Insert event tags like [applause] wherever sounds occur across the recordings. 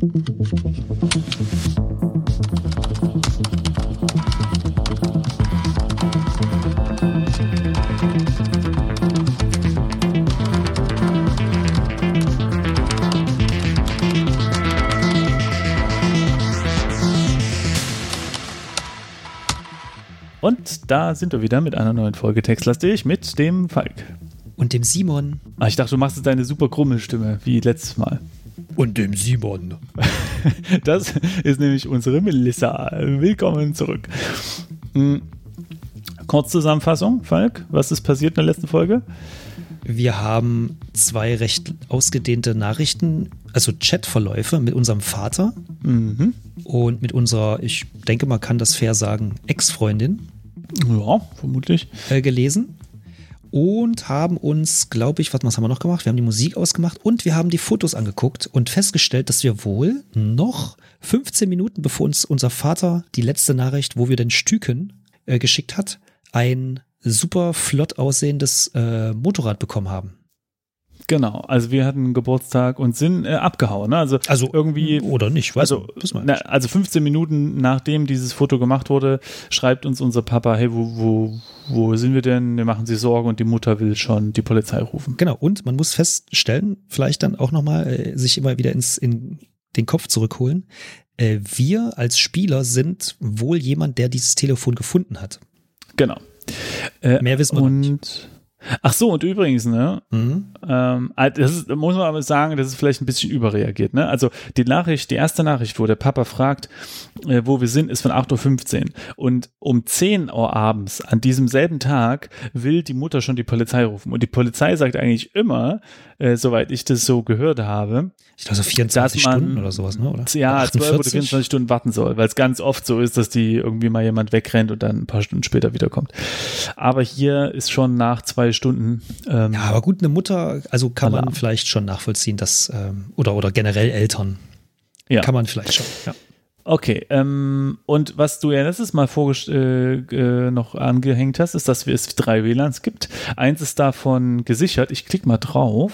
Und da sind wir wieder mit einer neuen Folge Textlastig mit dem Falk. Und dem Simon. Ah, ich dachte, du machst jetzt deine super Grummelstimme wie letztes Mal. Und dem Simon. [laughs] Das ist nämlich unsere Melissa. Willkommen zurück. Hm. Kurzzusammenfassung, Falk, was ist passiert in der letzten Folge? Wir haben zwei recht ausgedehnte Nachrichten, also Chatverläufe mit unserem Vater Mhm. und mit unserer, ich denke, man kann das fair sagen, Ex-Freundin Ja, vermutlich. äh, gelesen und haben uns, glaube ich, was, haben wir noch gemacht? Wir haben die Musik ausgemacht und wir haben die Fotos angeguckt und festgestellt, dass wir wohl noch 15 Minuten, bevor uns unser Vater die letzte Nachricht, wo wir den Stüken äh, geschickt hat, ein super flott aussehendes äh, Motorrad bekommen haben. Genau, also wir hatten Geburtstag und sind äh, abgehauen. Ne? Also, Also irgendwie. oder nicht, weiß Also, man, na, also 15 Minuten nachdem dieses Foto gemacht wurde, schreibt uns unser Papa, hey, wo, wo, wo sind wir denn? Wir machen sich Sorgen und die Mutter will schon die Polizei rufen. Genau, und man muss feststellen, vielleicht dann auch nochmal äh, sich immer wieder ins, in den Kopf zurückholen. Äh, wir als Spieler sind wohl jemand, der dieses Telefon gefunden hat. Genau. Äh, Mehr wissen wir und, nicht. Ach so, und übrigens, ne, Mhm. Ähm, das ist, muss man aber sagen, das ist vielleicht ein bisschen überreagiert. Ne? Also die Nachricht, die erste Nachricht, wo der Papa fragt, äh, wo wir sind, ist von 8.15 Uhr. Und um 10 Uhr abends an diesem selben Tag will die Mutter schon die Polizei rufen. Und die Polizei sagt eigentlich immer, äh, soweit ich das so gehört habe, Ich glaube so 24 Dass man- Stunden oder sowas, ne? Oder? ja, 12 oder 48? 24 Stunden warten soll, weil es ganz oft so ist, dass die irgendwie mal jemand wegrennt und dann ein paar Stunden später wiederkommt. Aber hier ist schon nach zwei Stunden. Ähm, Ja, aber gut, eine Mutter, also kann man Alarm. vielleicht schon nachvollziehen, dass, ähm, oder, oder generell Eltern, ja. kann man vielleicht schon, ja. Okay, ähm, und was du ja letztes Mal äh, äh, noch angehängt hast, ist, dass wir es drei WLANs gibt. Eins ist davon gesichert. Ich klicke mal drauf.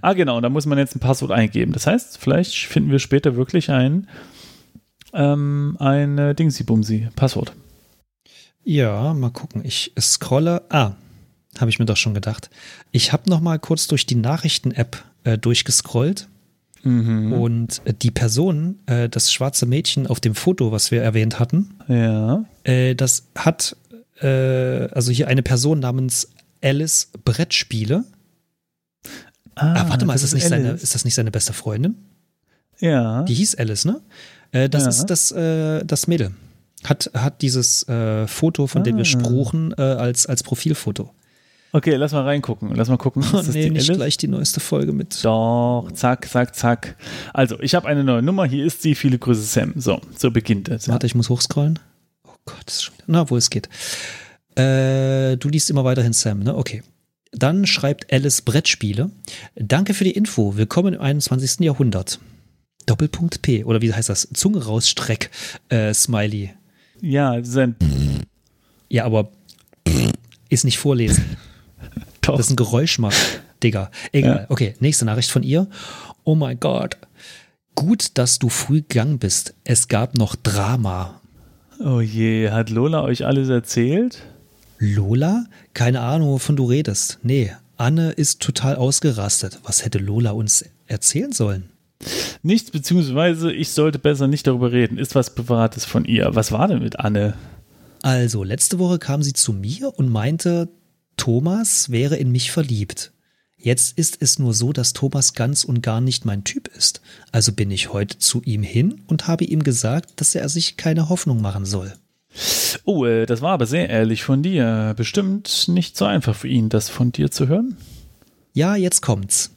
Ah, genau, da muss man jetzt ein Passwort eingeben. Das heißt, vielleicht finden wir später wirklich ein, ähm, ein äh, Dingsy-Bumsy, Passwort. Ja, mal gucken. Ich scrolle. Ah, habe ich mir doch schon gedacht. Ich habe noch mal kurz durch die Nachrichten-App äh, durchgescrollt Mhm. und äh, die Person, äh, das schwarze Mädchen auf dem Foto, was wir erwähnt hatten, Ja. äh, das hat äh, also hier eine Person namens Alice Brettspiele. Ah, warte mal, ist das, nicht seine, ist das nicht seine beste Freundin? Ja. Die hieß Alice, ne? Äh, das Ja. ist das, äh, das Mädel. Hat, hat dieses äh, Foto, von dem wir Ah. sprachen, äh, als, als Profilfoto. Okay, lass mal reingucken. Lass mal gucken. Ist Oh, das nee, nicht Alice? gleich die neueste Folge mit. Doch, zack, zack, zack. Also, ich habe eine neue Nummer. Hier ist sie. Viele Grüße, Sam. So, so beginnt es. Warte, ich muss hochscrollen. Oh Gott, das ist schon wieder. Na, wo es geht. Äh, du liest immer weiterhin Sam, ne? Okay. Dann schreibt Alice Brettspiele. Danke für die Info. Willkommen im 21. Jahrhundert. Doppelpunkt P. Oder wie heißt das? Zunge rausstreck. Äh, Smiley. Ja, das ist ein Ja, aber ist nicht vorlesen. [laughs] Doch. Das ist ein Geräusch macht, Digga. Egal. Okay, nächste Nachricht von ihr. Oh mein Gott. Gut, dass du früh gegangen bist. Es gab noch Drama. Oh je, hat Lola euch alles erzählt? Lola? Keine Ahnung, wovon du redest. Nee, Anne ist total ausgerastet. Was hätte Lola uns erzählen sollen? Nichts, beziehungsweise ich sollte besser nicht darüber reden. Ist was Privates von ihr. Was war denn mit Anne? Also, letzte Woche kam sie zu mir und meinte, Thomas wäre in mich verliebt. Jetzt ist es nur so, dass Thomas ganz und gar nicht mein Typ ist. Also bin ich heute zu ihm hin und habe ihm gesagt, dass er sich keine Hoffnung machen soll. Oh, äh, das war aber sehr ehrlich von dir. Bestimmt nicht so einfach für ihn, das von dir zu hören. Ja, jetzt kommt's.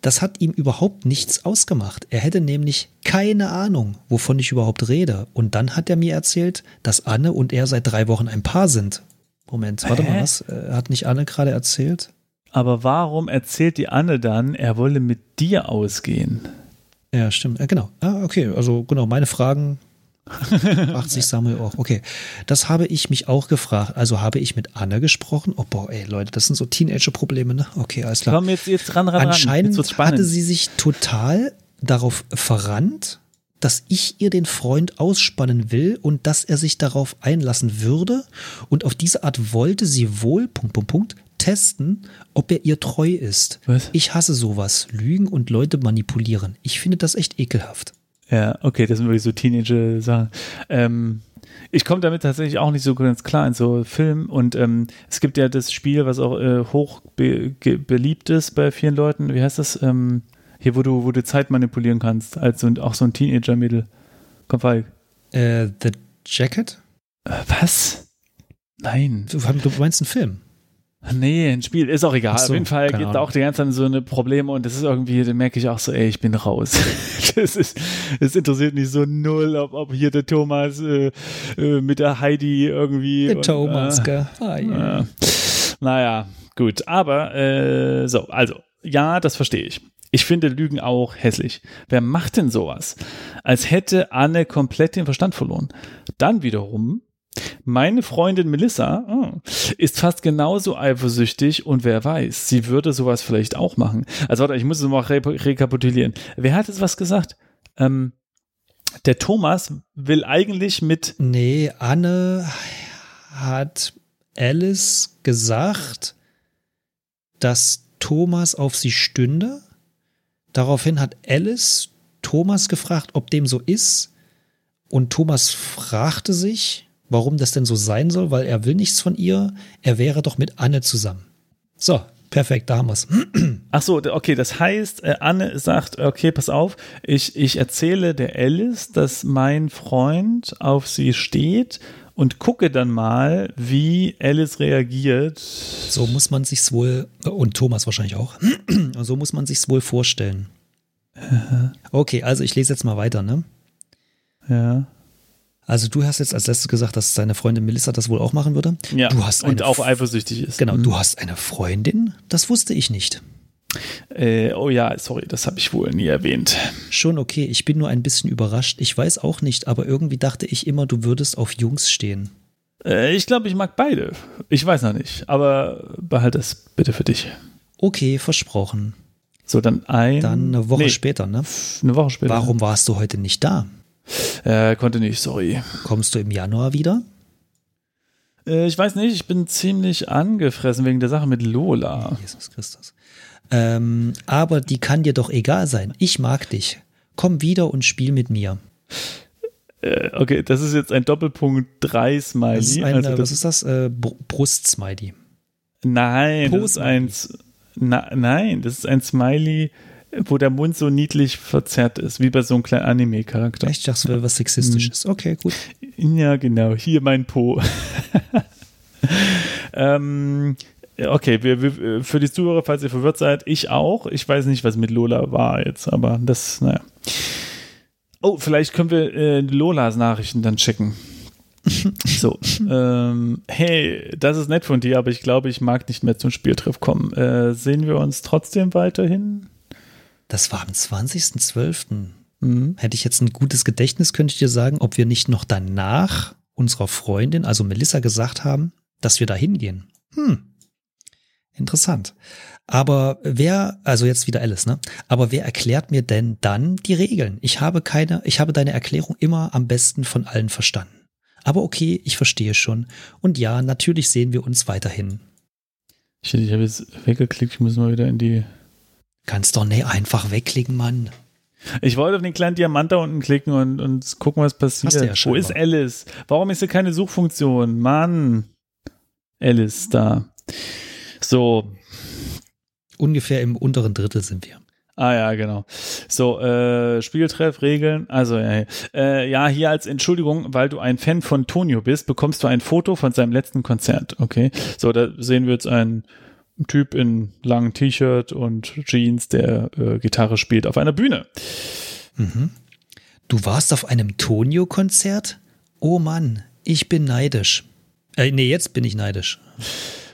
Das hat ihm überhaupt nichts ausgemacht. Er hätte nämlich keine Ahnung, wovon ich überhaupt rede. Und dann hat er mir erzählt, dass Anne und er seit drei Wochen ein Paar sind. Moment, warte Hä? mal, was? Äh, Hat nicht Anne gerade erzählt? Aber warum erzählt die Anne dann, er wolle mit dir ausgehen? Ja, stimmt. Äh, genau. Ah, okay. Also genau, meine Fragen [laughs] 80 Samuel auch. Okay. Das habe ich mich auch gefragt. Also habe ich mit Anne gesprochen. Oh boah, ey, Leute, das sind so Teenager-Probleme, ne? Okay, alles klar. Komm jetzt, jetzt ran, ran, ran. Anscheinend spannend. hatte sie sich total darauf verrannt, dass ich ihr den Freund ausspannen will und dass er sich darauf einlassen würde. Und auf diese Art wollte sie wohl, Punkt, Punkt, Punkt, testen, ob er ihr treu ist. Was? Ich hasse sowas. Lügen und Leute manipulieren. Ich finde das echt ekelhaft. Ja, okay, das sind wirklich so Teenager-Sachen. Ähm, ich komme damit tatsächlich auch nicht so ganz klar in so Filmen und ähm, es gibt ja das Spiel, was auch äh, hoch be beliebt ist bei vielen Leuten. Wie heißt das? Ähm, hier, wo du, wo du Zeit manipulieren kannst, als so, auch so ein Teenager-Mädel. Komm, Falk. Äh, The Jacket? Äh, was? Nein. Du, du meinst einen Film? Nee, ein Spiel, ist auch egal. So, Auf jeden Fall geht da auch die ganze Zeit so eine Probleme und das ist irgendwie, da merke ich auch so, ey, ich bin raus. [laughs] das ist, es interessiert mich so null, ob, ob hier der Thomas äh, äh, mit der Heidi irgendwie. Der und, Thomas, äh, gell? Ah, ja. äh, naja, gut. Aber äh, so, also, ja, das verstehe ich. Ich finde Lügen auch hässlich. Wer macht denn sowas? Als hätte Anne komplett den Verstand verloren. Dann wiederum, meine Freundin Melissa oh, ist fast genauso eifersüchtig und wer weiß, sie würde sowas vielleicht auch machen. Also warte, ich muss es mal re rekapitulieren. Wer hat jetzt was gesagt? Ähm, der Thomas will eigentlich mit Nee, Anne hat Alice gesagt, dass Thomas auf sie stünde. Daraufhin hat Alice Thomas gefragt, ob dem so ist. Und Thomas fragte sich, warum das denn so sein soll, weil er will nichts von ihr. Er wäre doch mit Anne zusammen. So, perfekt, da haben wir's. [clears throat] Ach so, okay, das heißt, äh, Anne sagt, okay, pass auf, ich, ich erzähle der Alice, dass mein Freund auf sie steht und gucke dann mal, wie Alice reagiert. So muss man sich's wohl, und Thomas wahrscheinlich auch, [clears throat] so muss man sich's wohl vorstellen. Okay, also ich lese jetzt mal weiter, ne? Ja. Also du hast jetzt als letztes gesagt, dass deine Freundin Melissa das wohl auch machen würde. ja. Du hast und auch eifersüchtig ist. Genau, Mhm. du hast eine Freundin? Das wusste ich nicht. Äh, oh ja, sorry, das habe ich wohl nie erwähnt. Schon okay, ich bin nur ein bisschen überrascht. Ich weiß auch nicht, aber irgendwie dachte ich immer, du würdest auf Jungs stehen. Äh, ich glaube, ich mag beide. Ich weiß noch nicht, aber behalte es bitte für dich. Okay, versprochen. So, dann ein. Dann eine Woche nee, später, ne? Eine Woche später. Warum warst du heute nicht da? Äh, konnte nicht, sorry. Kommst du im Januar wieder? Äh, ich weiß nicht, ich bin ziemlich angefressen wegen der Sache mit Lola. Jesus Christus. Ähm, aber die kann dir doch egal sein. Ich mag dich. Komm wieder und spiel mit mir. Äh, okay, das ist jetzt ein Doppelpunkt 3 Smiley. Das ist ein, also äh, das, was ist das? Äh, Br- Brust-Smiley. nein, das ist ein, na, nein, das ist ein Smiley, wo der Mund so niedlich verzerrt ist, wie bei so einem kleinen Anime-Charakter. Ich dachte, es wäre was Sexistisches. Okay, gut. Ja, genau, hier mein Po. [laughs] ähm, okay, wir, wir, für die Zuhörer, falls ihr verwirrt seid, ich auch. Ich weiß nicht, was mit Lola war jetzt, aber das, naja. Oh, vielleicht können wir äh, Lolas Nachrichten dann checken. [laughs] So, ähm, hey, das ist nett von dir, aber ich glaube, ich mag nicht mehr zum Spieltreff kommen. Äh, sehen wir uns trotzdem weiterhin? Das war am 20.12. Mhm. Hätte ich jetzt ein gutes Gedächtnis, könnte ich dir sagen, ob wir nicht noch danach unserer Freundin, also Melissa, gesagt haben, dass wir da hingehen. Hm. Interessant. Aber wer, also jetzt wieder Alice, ne? Aber wer erklärt mir denn dann die Regeln? Ich habe keine, ich habe deine Erklärung immer am besten von allen verstanden. Aber okay, ich verstehe schon. Und ja, natürlich sehen wir uns weiterhin. Ich, ich habe jetzt weggeklickt, ich muss mal wieder in die. Kannst doch nicht einfach wegklicken, Mann. Ich wollte auf den kleinen Diamant da unten klicken und, und gucken, was passiert. Ja Wo ist Alice? Warum ist hier keine Suchfunktion? Mann. Alice da. So. Ungefähr im unteren Drittel sind wir. Ah ja, genau. So, äh, Spieltreff, Regeln. Also, ja, äh, ja, hier als Entschuldigung, weil du ein Fan von Tonio bist, bekommst du ein Foto von seinem letzten Konzert. Okay. So, da sehen wir jetzt einen Typ in langem T-Shirt und Jeans, der äh, Gitarre spielt auf einer Bühne. Mhm. Du warst auf einem Tonio-Konzert? Oh Mann, ich bin neidisch. Äh, nee, jetzt bin ich neidisch.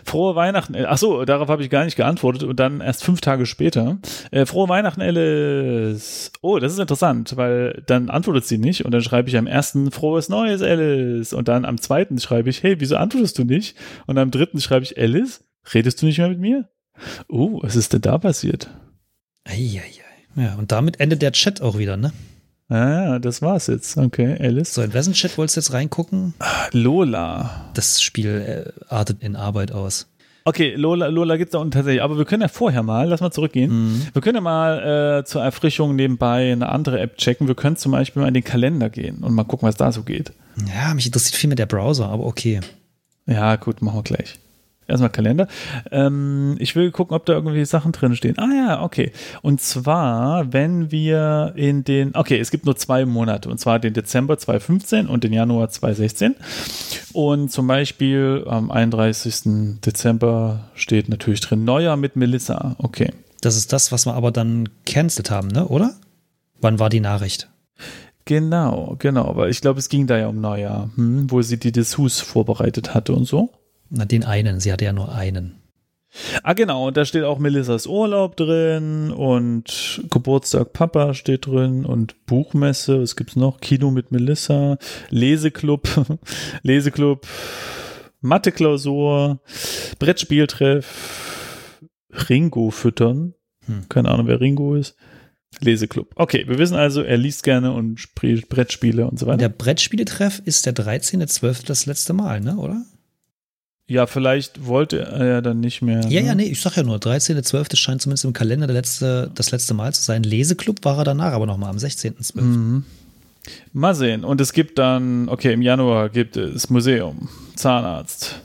Frohe Weihnachten. Ach so, darauf habe ich gar nicht geantwortet und dann erst fünf Tage später. Äh, frohe Weihnachten, Alice. Oh, das ist interessant, weil dann antwortet sie nicht und dann schreibe ich am ersten frohes Neues, Alice. Und dann am zweiten schreibe ich, hey, wieso antwortest du nicht? Und am dritten schreibe ich, Alice, redest du nicht mehr mit mir? Oh, was ist denn da passiert? Eieiei. Ja, und damit endet der Chat auch wieder, ne? Ah, das war's jetzt. Okay, Alice. So, in wessen Chat wolltest du jetzt reingucken? Lola. Das Spiel äh, artet in Arbeit aus. Okay, Lola, Lola gibt es da unten tatsächlich. Aber wir können ja vorher mal, lass mal zurückgehen. Mhm. Wir können ja mal äh, zur Erfrischung nebenbei eine andere App checken. Wir können zum Beispiel mal in den Kalender gehen und mal gucken, was da so geht. Ja, mich interessiert viel mehr der Browser, aber okay. Ja, gut, machen wir gleich. Erstmal Kalender. Ähm, ich will gucken, ob da irgendwie Sachen drin stehen. Ah ja, okay. Und zwar, wenn wir in den, okay, es gibt nur zwei Monate, und zwar den Dezember 2015 und den Januar 2016. Und zum Beispiel am 31. Dezember steht natürlich drin Neujahr mit Melissa. Okay. Das ist das, was wir aber dann cancelled haben, ne? Oder? Wann war die Nachricht? Genau, genau, weil ich glaube, es ging da ja um Neujahr, hm, wo sie die Dessous vorbereitet hatte und so. Na, den einen. Sie hatte ja nur einen. Ah, genau, und da steht auch Melissas Urlaub drin und Geburtstag Papa steht drin und Buchmesse, was gibt's noch? Kino mit Melissa, Leseklub, [laughs] Leseklub, Mathe-Klausur, Brettspieltreff, Ringo füttern. Hm. Keine Ahnung, wer Ringo ist. Leseklub. Okay, wir wissen also, er liest gerne und spielt Brettspiele und so weiter. Der Brettspieletreff ist der 13.12. das letzte Mal, ne? Oder? Ja, vielleicht wollte er ja dann nicht mehr. Ja, ne? ja, nee, ich sag ja nur, 13.12. scheint zumindest im Kalender der letzte, das letzte Mal zu sein. Leseklub war er danach aber nochmal am 16.12. Mhm. Mal sehen. Und es gibt dann, okay, im Januar gibt es Museum, Zahnarzt.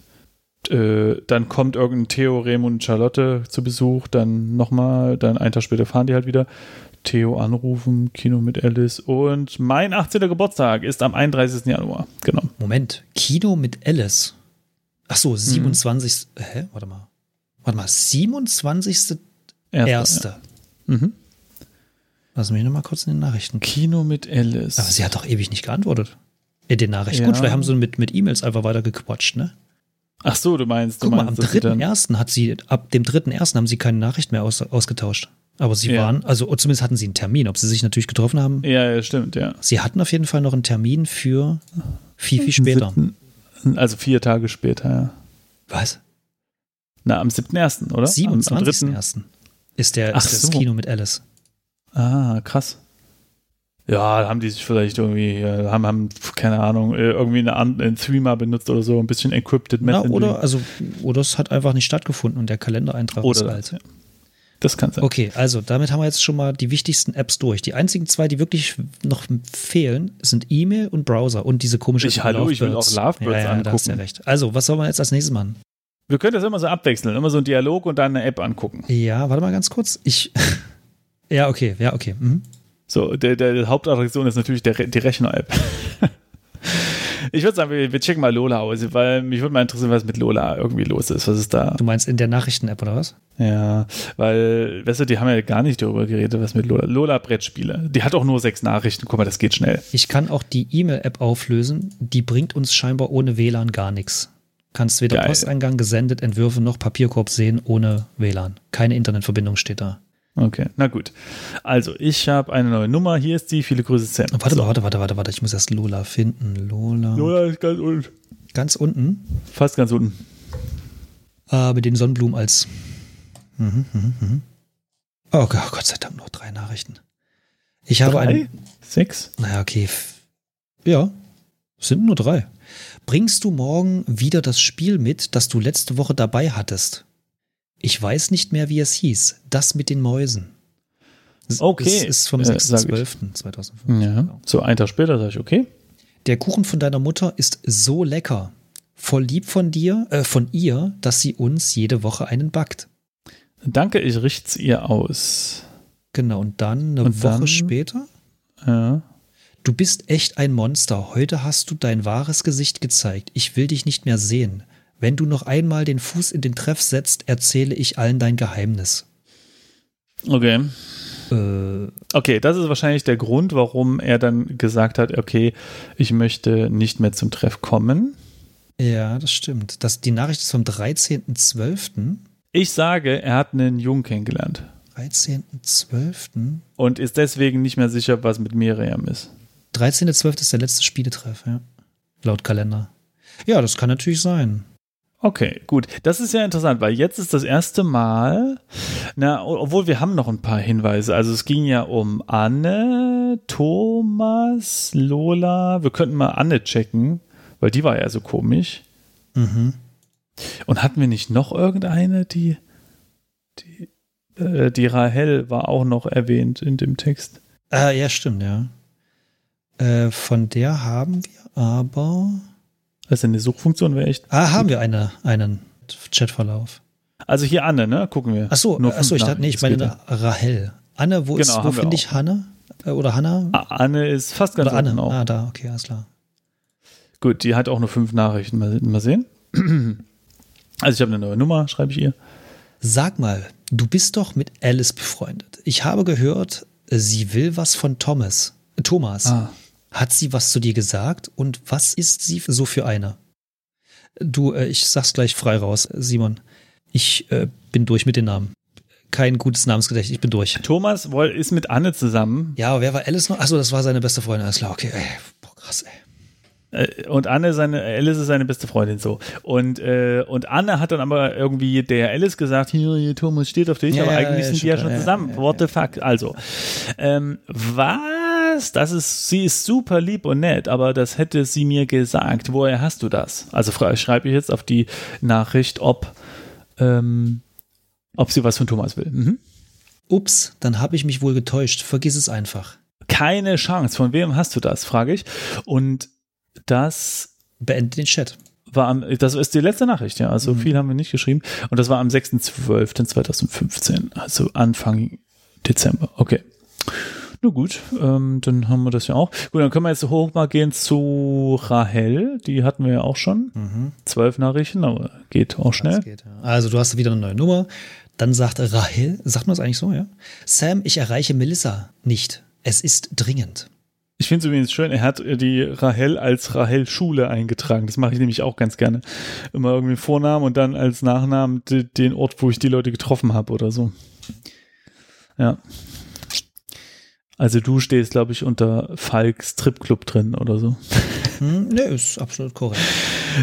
Äh, dann kommt irgendein Theo, Raymond und Charlotte zu Besuch. Dann nochmal, dann einen Tag später fahren die halt wieder. Theo anrufen, Kino mit Alice. Und mein 18. Geburtstag ist am 31. Januar. Genau. Moment, Kino mit Alice. Ach so, 27. Hä? Warte mal. Warte mal, 27. Erster, Erste. Ja. Mhm. Lass mich noch mal kurz in den Nachrichten. Kino mit Alice. Aber sie hat doch ewig nicht geantwortet. In den Nachrichten. Ja. Gut, vielleicht haben sie mit, mit E-Mails einfach weiter gequatscht, ne? Ach so, du meinst, du Guck mal, am meinst, sie dann- 3.1. hat sie, ab dem 3.1. haben sie keine Nachricht mehr aus, ausgetauscht. Aber sie Ja. waren, also zumindest hatten sie einen Termin. Ob sie sich natürlich getroffen haben, Ja, ja, stimmt, ja. sie hatten auf jeden Fall noch einen Termin für viel, viel später. Siebten- Also vier Tage später, ja. Was? Na, am 7.1., oder? Am, am 3. 27.1. ist der, Ach ist das so. Kino mit Alice. Ah, krass. Ja, haben die sich vielleicht irgendwie, äh, haben, haben keine Ahnung, äh, irgendwie eine, einen Threema benutzt oder so, ein bisschen encrypted Messaging. oder, also, oder es hat einfach nicht stattgefunden und der Kalendereintrag ist Oder alt. ja. Das kann sein. Okay, also damit haben wir jetzt schon mal die wichtigsten Apps durch. Die einzigen zwei, die wirklich noch fehlen, sind E-Mail und Browser und diese komische Ich- hallo, ich will Lovebirds. auch Lovebirds ja, ja, Da hast du ja angucken. recht. Also, was soll man jetzt als nächstes machen? Wir können das immer so abwechseln, immer so einen Dialog und dann eine App angucken. Ja, warte mal ganz kurz. Ich. [laughs] ja, okay, ja, okay. Mhm. So, der, der, der Hauptattraktion ist natürlich der, die Rechner-App. [laughs] ich würde sagen, wir, wir checken mal Lola aus, weil mich würde mal interessieren, was mit Lola irgendwie los ist. Was ist da? Du meinst in der Nachrichten-App oder was? Ja, weil, weißt du, die haben ja gar nicht darüber geredet, was mit Lola. Lola Brettspiele. Die hat auch nur sechs Nachrichten. Guck mal, das geht schnell. Ich kann auch die E-Mail-App auflösen. Die bringt uns scheinbar ohne WLAN gar nichts. Kannst weder Geil. Posteingang, gesendet, Entwürfe noch Papierkorb sehen ohne WLAN. Keine Internetverbindung steht da. Okay, na gut. Also, ich habe eine neue Nummer. Hier ist die. Viele Grüße, Sam. Oh, warte warte, warte, warte, warte. Ich muss erst Lola finden. Lola. Lola ist ganz unten. Ganz unten. Fast ganz unten. Äh, mit den Sonnenblumen als. Mhm, mhm, mhm. Oh Gott, Gott sei Dank nur drei Nachrichten. Ich habe Drei? eine. Sechs? Naja, okay. Ja, es sind nur drei. Bringst du morgen wieder das Spiel mit, das du letzte Woche dabei hattest? Ich weiß nicht mehr, wie es hieß. Das mit den Mäusen. Okay, Es ist vom äh, sag ich. 6.12.2005. Ja. So, einen Tag später sage ich, okay. Der Kuchen von deiner Mutter ist so lecker. Voll lieb von dir, äh, von ihr, dass sie uns jede Woche einen backt. Danke, ich richt's ihr aus. Genau, und dann eine Und Woche dann- später. Ja. Du bist echt ein Monster. Heute hast du dein wahres Gesicht gezeigt. Ich will dich nicht mehr sehen. Wenn du noch einmal den Fuß in den Treff setzt, erzähle ich allen dein Geheimnis. Okay. Äh, Okay, das ist wahrscheinlich der Grund, warum er dann gesagt hat, okay, ich möchte nicht mehr zum Treff kommen. ja, das stimmt. Das, die Nachricht ist vom 13.12. Ich sage, er hat einen Jungen kennengelernt 13.12. und ist deswegen nicht mehr sicher, was mit Miriam ist. 13.12. ist der letzte Spieletreff, ja. Laut Kalender. Ja, das kann natürlich sein. Okay, gut. Das ist ja interessant, weil jetzt ist das erste Mal, na, obwohl wir haben noch ein paar Hinweise. Also es ging ja um Anne, Thomas, Lola. Wir könnten mal Anne checken, weil die war ja so komisch. Mhm. Und hatten wir nicht noch irgendeine, die, die, äh, die Rahel war auch noch erwähnt in dem Text. Ah, ja, stimmt, ja. Äh, von der haben wir aber. Also eine Suchfunktion wäre echt. Ah, haben wir eine, einen Chatverlauf. Also hier Anne, ne? Gucken wir. Ach so, Nur ach so ich dachte, nee, ich meine Rahel. Anne, wo, Genau, ist, wo finde ich Hanne? Äh, Oder Hanna? Ah, Anne ist fast ganz Oder Anne? auch. Ah, da, okay, alles klar. Gut, die hat auch nur fünf Nachrichten. Mal, mal sehen. [clears throat] Also ich habe eine neue Nummer, schreibe ich ihr. Sag mal, du bist doch mit Alice befreundet. Ich habe gehört, sie will was von Thomas. Thomas. Ah. Hat sie was zu dir gesagt und was ist sie so für eine? Du, äh, ich sag's gleich frei raus, Simon. Ich äh, bin durch mit den Namen. Kein gutes Namensgedächtnis, ich bin durch. Thomas ist mit Anne zusammen Ja, aber wer war Alice noch? Achso, das war seine beste Freundin. Alles klar, okay. Ey, boah, krass, ey. äh, und Anne, seine, Alice ist seine beste Freundin so. Und, äh, und Anne hat dann aber irgendwie der Alice gesagt, hier, hier Thomas steht auf dich, Ja, aber ja, eigentlich ja, sind die ja klar, schon ja, zusammen. What the fuck? Also, ähm, was? Das ist, sie ist super lieb und nett, aber das hätte sie mir gesagt. Woher hast du das? Also schreibe ich jetzt auf die Nachricht, ob, ähm, ob sie was von Thomas will. Mhm. Ups, dann habe ich mich wohl getäuscht. Vergiss es einfach. Keine Chance. Von wem hast du das? frage ich. Und das Beende den Chat. war am, das ist die letzte Nachricht, ja. Also viel haben wir nicht geschrieben. Und das war am 6.12.2015, also Anfang Dezember. Okay. Na gut, ähm, dann haben wir das ja auch. Gut, dann können wir jetzt hoch mal gehen zu Rahel. Die hatten wir ja auch schon. Zwölf Nachrichten, aber geht auch schnell. Geht, ja. Also du hast wieder eine neue Nummer. Dann sagt Rahel, sagt man das eigentlich so, ja? Sam, ich erreiche Melissa nicht. Es ist dringend. Ich finde es übrigens schön, er hat die Rahel als Rahel Schule eingetragen. Das mache ich nämlich auch ganz gerne. Immer irgendwie Vornamen und dann als Nachnamen de- den Ort, wo ich die Leute getroffen habe oder so. Ja. Also du stehst, glaube ich, unter Falks Stripclub drin oder so. Hm, ne, ist absolut korrekt.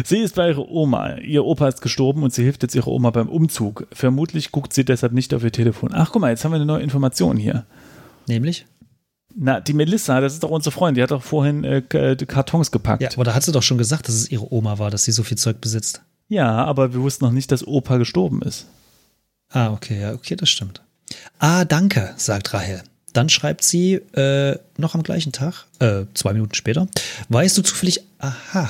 Sie ist bei ihrer Oma. Ihr Opa ist gestorben und sie hilft jetzt ihrer Oma beim Umzug. Vermutlich guckt sie deshalb nicht auf ihr Telefon. Ach, guck mal, jetzt haben wir eine neue Information hier. Nämlich? Na, die Melissa, das ist doch unsere Freundin, die hat doch vorhin äh, K- Kartons gepackt. Ja, aber da hat sie doch schon gesagt, dass es ihre Oma war, dass sie so viel Zeug besitzt. Ja, aber wir wussten noch nicht, dass Opa gestorben ist. Ah, okay, ja, okay, das stimmt. Ah, danke, sagt Rahel. Dann schreibt sie äh, noch am gleichen Tag, äh, zwei Minuten später, weißt du zufällig, aha,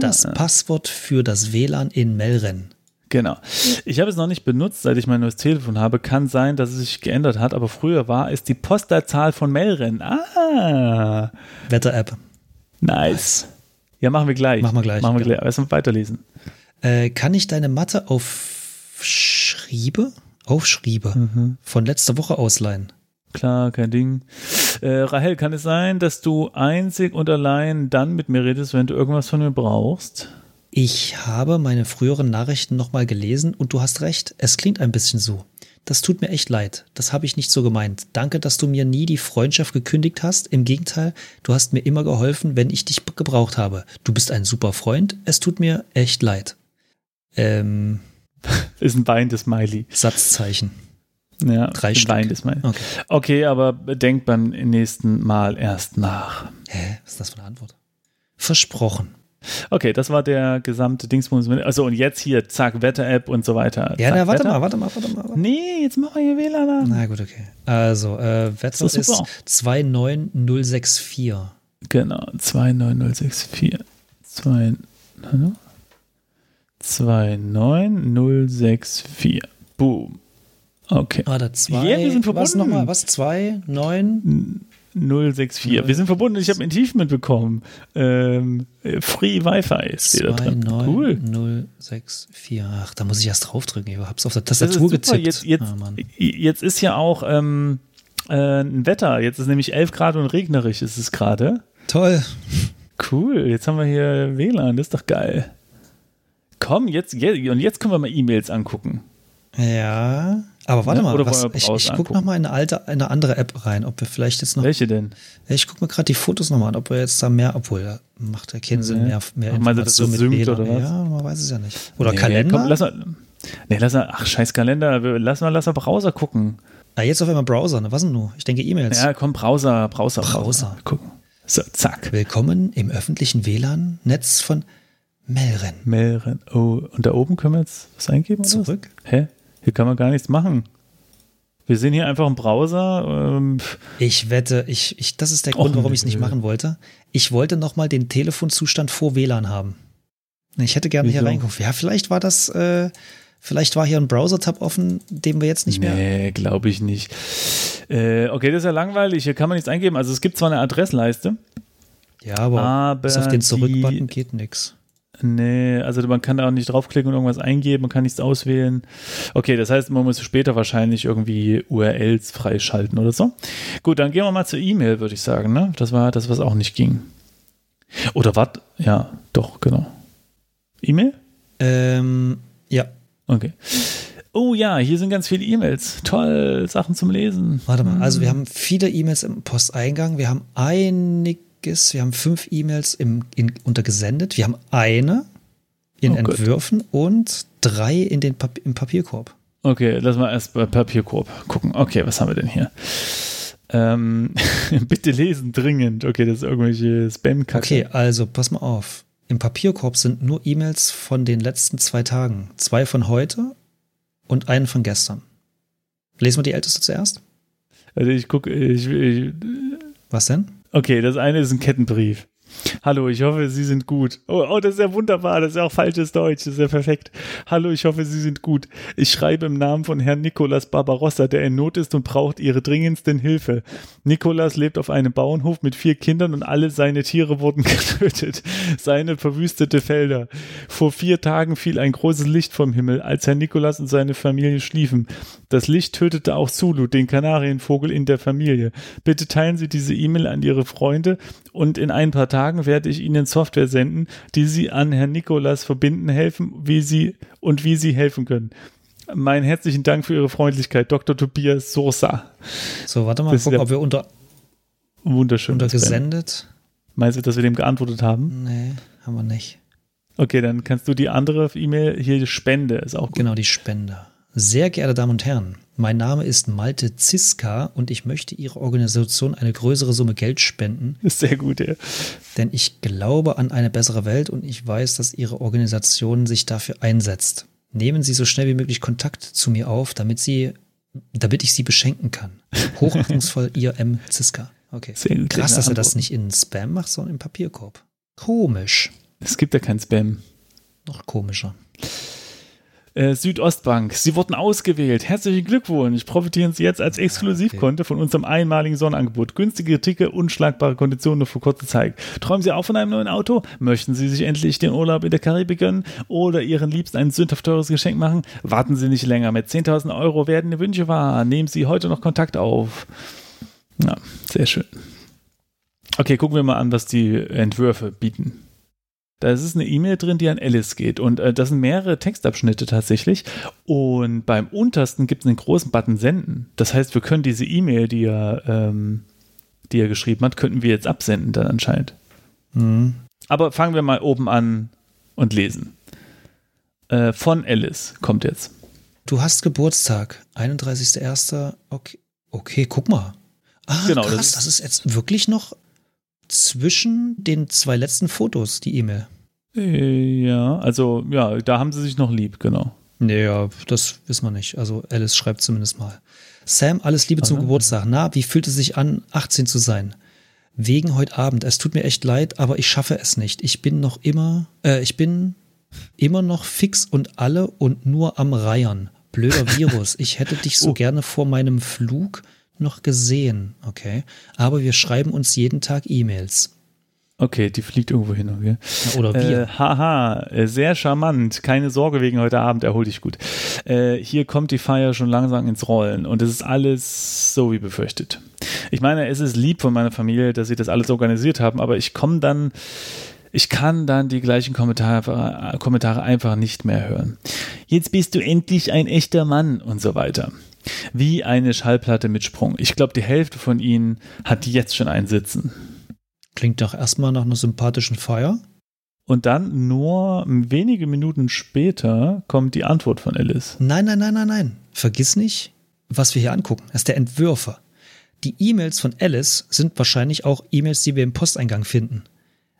das Passwort für das WLAN in Melren. Genau. Ich habe es noch nicht benutzt, seit ich mein neues Telefon habe. Kann sein, dass es sich geändert hat, aber früher war es die Postleitzahl von Melren. Ah, Wetter-App. nice. Ja, machen wir gleich. Machen wir gleich, Machen wir ja. gleich. Erstmal weiterlesen. Äh, kann ich deine Matte auf Schriebe? Aufschriebe von letzter Woche ausleihen? Klar, kein Ding. Äh, Rahel, kann es sein, dass du einzig und allein dann mit mir redest, wenn du irgendwas von mir brauchst? Ich habe meine früheren Nachrichten nochmal gelesen und du hast recht, es klingt ein bisschen so. Das tut mir echt leid. Das habe ich nicht so gemeint. Danke, dass du mir nie die Freundschaft gekündigt hast. Im Gegenteil, du hast mir immer geholfen, wenn ich dich gebraucht habe. Du bist ein super Freund. Es tut mir echt leid. Ähm, [laughs] Ist ein weinendes Smiley. Satzzeichen. Ja, Drei Stück. weinendes Smiley. Okay. Okay, aber denk beim nächsten Mal erst nach. Hä? Was ist das für eine Antwort? Versprochen. Okay, das war der gesamte Dingsbums. Also und jetzt hier, zack, Wetter-App und so weiter. Ja, zack, na, warte Wetter. mal, warte mal, warte mal. Warte. Nee, jetzt machen wir hier WLAN an. Na gut, okay. Also, äh, Wetter ist ist super. 29064. Genau, 29064. 2, hallo? 29064. Boom. Okay. Warte, zwei. Ja, wir sind Was verbunden. nochmal? Was? Zwei, neun? 064. Wir sind verbunden. Ich habe ein Achievement bekommen. Ähm, Free Wi-Fi da Zwei, drin. neun, Cool. null, sechs, vier. Ach, da muss ich erst draufdrücken. Ich hab's auf der ist Tastatur super. getippt. Jetzt, jetzt, Ah, jetzt ist ja auch ähm, äh, ein Wetter. Jetzt ist nämlich 11 Grad und regnerisch ist es gerade. Toll. Cool, jetzt haben wir hier WLAN, das ist doch geil. Komm, jetzt, jetzt und jetzt können wir mal E-Mails angucken. Ja, aber warte Ja, mal, was, ich, ich gucke angucken? noch mal in eine alte, in eine andere App rein, ob wir vielleicht jetzt noch. Welche denn? Ich gucke mir gerade die Fotos nochmal an, ob wir jetzt da mehr, obwohl da macht ja keinen Sinn, Nee. mehr, mehr Ach, meinst du, dass das mit synkt oder was? Ja, man weiß es ja nicht. Oder Nee, Kalender? Komm, lass mal, nee, lass mal, ach, scheiß Kalender. Lass mal, lass mal Browser gucken. ah, jetzt auf einmal Browser, ne? Was denn du? Ich denke E-Mails. Ja, komm, Browser, Browser, Browser. Gucken. So, zack. Willkommen im öffentlichen WLAN-Netz von Melren. Melren. Oh, und da oben können wir jetzt was eingeben? Oder was? Zurück. Hä? Hier kann man gar nichts machen. Wir sehen hier einfach einen Browser. Ähm, Ich wette, ich, ich, das ist der Grund, warum ich es nicht machen wollte. Ich wollte nochmal den Telefonzustand vor WLAN haben. Ich hätte gerne hier reingeguckt. Ja, vielleicht war das, äh, vielleicht war hier ein Browser-Tab offen, den wir jetzt nicht mehr. nee, glaube ich nicht. Äh, okay, das ist ja langweilig. Hier kann man nichts eingeben. Also es gibt zwar eine Adressleiste. Ja, aber, Aber bis auf den Zurück-Button geht nix. Nee, also man kann da auch nicht draufklicken und irgendwas eingeben, man kann nichts auswählen. Okay, das heißt, man muss später wahrscheinlich irgendwie URLs freischalten oder so. Gut, dann gehen wir mal zur E-Mail, würde ich sagen. Ne? Das war das, was auch nicht ging. Oder was? Ja, doch, genau. E-Mail? Ähm, ja, Okay. Oh ja, hier sind ganz viele E-Mails. Toll, Sachen zum Lesen. warte mal. Also wir haben viele E-Mails im Posteingang. Wir haben einiges, wir haben fünf E-Mails im, in, untergesendet. Wir haben eine in Oh. Entwürfen und drei in den Pap im Papierkorb. Okay, lass mal erst bei Papierkorb gucken. Okay, was haben wir denn hier? Ähm, [laughs] bitte lesen, dringend. Okay, das ist irgendwelche Spam-Kacke. Okay, also pass mal auf. Im Papierkorb sind nur E-Mails von den letzten zwei Tagen. Zwei von heute und einen von gestern. Lesen wir die älteste zuerst? Also ich gucke, ich, ich, Was denn? Okay, das eine ist ein Kettenbrief. Hallo, ich hoffe, Sie sind gut. Oh, oh, das ist ja wunderbar, das ist ja auch falsches Deutsch, das ist ja perfekt. Hallo, ich hoffe, Sie sind gut. Ich schreibe im Namen von Herrn Nicolas Barbarossa, der in Not ist und braucht Ihre dringendsten Hilfe. Nicolas lebt auf einem Bauernhof mit vier Kindern und alle seine Tiere wurden [laughs] getötet. Seine verwüstete Felder. Vor vier Tagen fiel ein großes Licht vom Himmel, als Herr Nicolas und seine Familie schliefen. Das Licht tötete auch Zulu, den Kanarienvogel in der Familie. Bitte teilen Sie diese E-Mail an Ihre Freunde und in ein paar Tagen werde ich Ihnen Software senden, die Sie an Herrn Nicolas verbinden helfen, wie Sie und wie Sie helfen können. Meinen herzlichen Dank für Ihre Freundlichkeit, Dr. Tobias Sosa. So, warte mal, Das gucken, ob wir unter, Wunderschön. unter gesendet. Meinst du, dass wir dem geantwortet haben? Nee, haben wir nicht. Okay, dann kannst du die andere E-Mail hier Spende ist auch gut. Genau, die Spender. Sehr geehrte Damen und Herren, mein Name ist Malte Ziska und ich möchte Ihrer Organisation eine größere Summe Geld spenden, Ist [laughs] sehr gut, ja. denn ich glaube an eine bessere Welt und ich weiß, dass Ihre Organisation sich dafür einsetzt. Nehmen Sie so schnell wie möglich Kontakt zu mir auf, damit Sie, damit ich Sie beschenken kann. [laughs] Hochachtungsvoll Ihr M. Ziska. Okay. Sehr gut. Krass, dass er das nicht in Spam macht, sondern im Papierkorb. Komisch. Es gibt ja kein Spam. Noch komischer. Äh, Südostbank, Sie wurden ausgewählt. Herzlichen Glückwunsch. Profitieren Sie jetzt als Exklusivkunde von unserem einmaligen Sonnenangebot. Günstige Ticket, unschlagbare Konditionen nur für kurze Zeit. Träumen Sie auch von einem neuen Auto? Möchten Sie sich endlich den Urlaub in der Karibik gönnen oder Ihren Liebsten ein sündhaft teures Geschenk machen? Warten Sie nicht länger. Mit 10.000 Euro werden Ihre Wünsche wahr. Nehmen Sie heute noch Kontakt auf. Ja, sehr schön. Okay, gucken wir mal an, was die Entwürfe bieten. Da ist eine E-Mail drin, die an Alice geht. Und äh, das sind mehrere Textabschnitte tatsächlich. Und beim untersten gibt es einen großen Button Senden. Das heißt, wir können diese E-Mail, die er, ähm, die er geschrieben hat, könnten wir jetzt absenden dann anscheinend. Hm. Aber fangen wir mal oben an und lesen. Äh, von Alice kommt jetzt. Du hast Geburtstag, 31.01. Okay, okay, guck mal. Ah, Genau, das krass, ist- das ist jetzt wirklich noch zwischen den zwei letzten Fotos, die E-Mail. Äh, ja, also ja, da haben sie sich noch lieb, genau. Naja, das wissen wir nicht. Also Alice schreibt zumindest mal. Sam, alles Liebe zum Aha. Geburtstag. Na, wie fühlt es sich an, 18 zu sein? Wegen heute Abend. Es tut mir echt leid, aber ich schaffe es nicht. Ich bin noch immer, äh, ich bin immer noch fix und alle und nur am Reiern. Blöder [laughs] Virus. Ich hätte dich so Oh. gerne vor meinem Flug noch gesehen. Okay. Aber wir schreiben uns jeden Tag E-Mails. Okay, die fliegt irgendwo hin, okay. Ja, Oder wir. Äh, haha, äh, sehr charmant. Keine Sorge wegen heute Abend, erhol dich gut. Äh, hier kommt die Feier schon langsam ins Rollen und es ist alles so wie befürchtet. Ich meine, es ist lieb von meiner Familie, dass sie das alles organisiert haben, aber ich komme dann, ich kann dann die gleichen Kommentare, Kommentare einfach nicht mehr hören. jetzt bist du endlich ein echter Mann und so weiter. Wie eine Schallplatte mit Sprung. Ich glaube, die Hälfte von ihnen hat jetzt schon einen Sitzen. Klingt doch erstmal nach einer sympathischen Feier. Und dann nur wenige Minuten später kommt die Antwort von Alice. Nein, nein, nein, nein, nein. Vergiss nicht, was wir hier angucken. Das ist der Entwürfer. Die E-Mails von Alice sind wahrscheinlich auch E-Mails, die wir im Posteingang finden.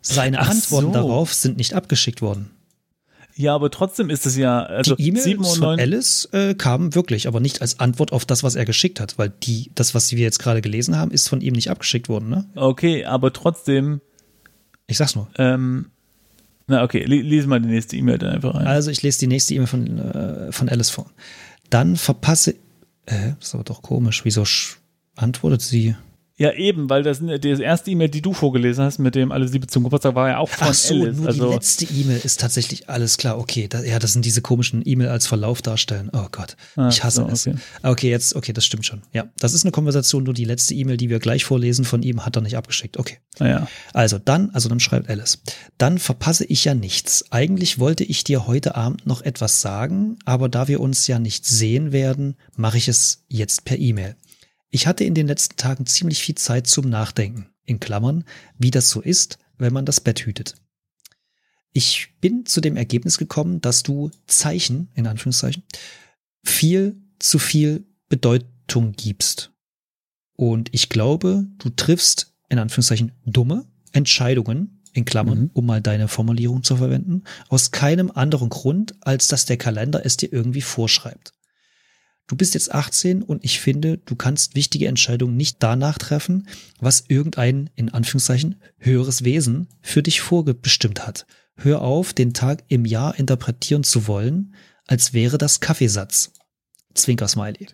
Seine Ach Antworten so. darauf sind nicht abgeschickt worden. Ja, aber trotzdem ist es ja. Also die E-Mails 7 und von 9. Alice äh, kamen wirklich, aber nicht als Antwort auf das, was er geschickt hat, weil die, das, was wir jetzt gerade gelesen haben, ist von ihm nicht abgeschickt worden. Ne? Okay, aber trotzdem. Ich sag's nur. Ähm, na, okay, lies mal die nächste E-Mail dann einfach rein. Also ich lese die nächste E-Mail von, äh, von Alice vor. Dann verpasse. Äh, das ist aber doch komisch. Wieso antwortet sie? Ja, eben, weil das, das erste E-Mail, die du vorgelesen hast, mit dem alles Liebe zum Geburtstag, war ja auch von Ach so, Alice. nur also, die letzte E-Mail ist tatsächlich alles klar. Okay, da, ja, das sind diese komischen E-Mail als Verlauf darstellen. Oh Gott, Ah, ich hasse so, es. okay. Okay, jetzt, okay, das stimmt schon. Ja, das ist eine Konversation. Nur die letzte E-Mail, die wir gleich vorlesen von ihm, hat er nicht abgeschickt. Okay. naja. Also dann, also dann schreibt Alice, dann verpasse ich ja nichts. Eigentlich wollte ich dir heute Abend noch etwas sagen, aber da wir uns ja nicht sehen werden, mache ich es jetzt per E-Mail. Ich hatte in den letzten Tagen ziemlich viel Zeit zum Nachdenken, in Klammern, wie das so ist, wenn man das Bett hütet. Ich bin zu dem Ergebnis gekommen, dass du Zeichen, in Anführungszeichen, viel zu viel Bedeutung gibst. Und ich glaube, du triffst, in Anführungszeichen, dumme Entscheidungen, in Klammern, Mhm. um mal deine Formulierung zu verwenden, aus keinem anderen Grund, als dass der Kalender es dir irgendwie vorschreibt. Du bist jetzt 18 und ich finde, du kannst wichtige Entscheidungen nicht danach treffen, was irgendein, in Anführungszeichen, höheres Wesen für dich vorgebestimmt hat. Hör auf, den Tag im Jahr interpretieren zu wollen, als wäre das Kaffeesatz. Zwinker-Smiley.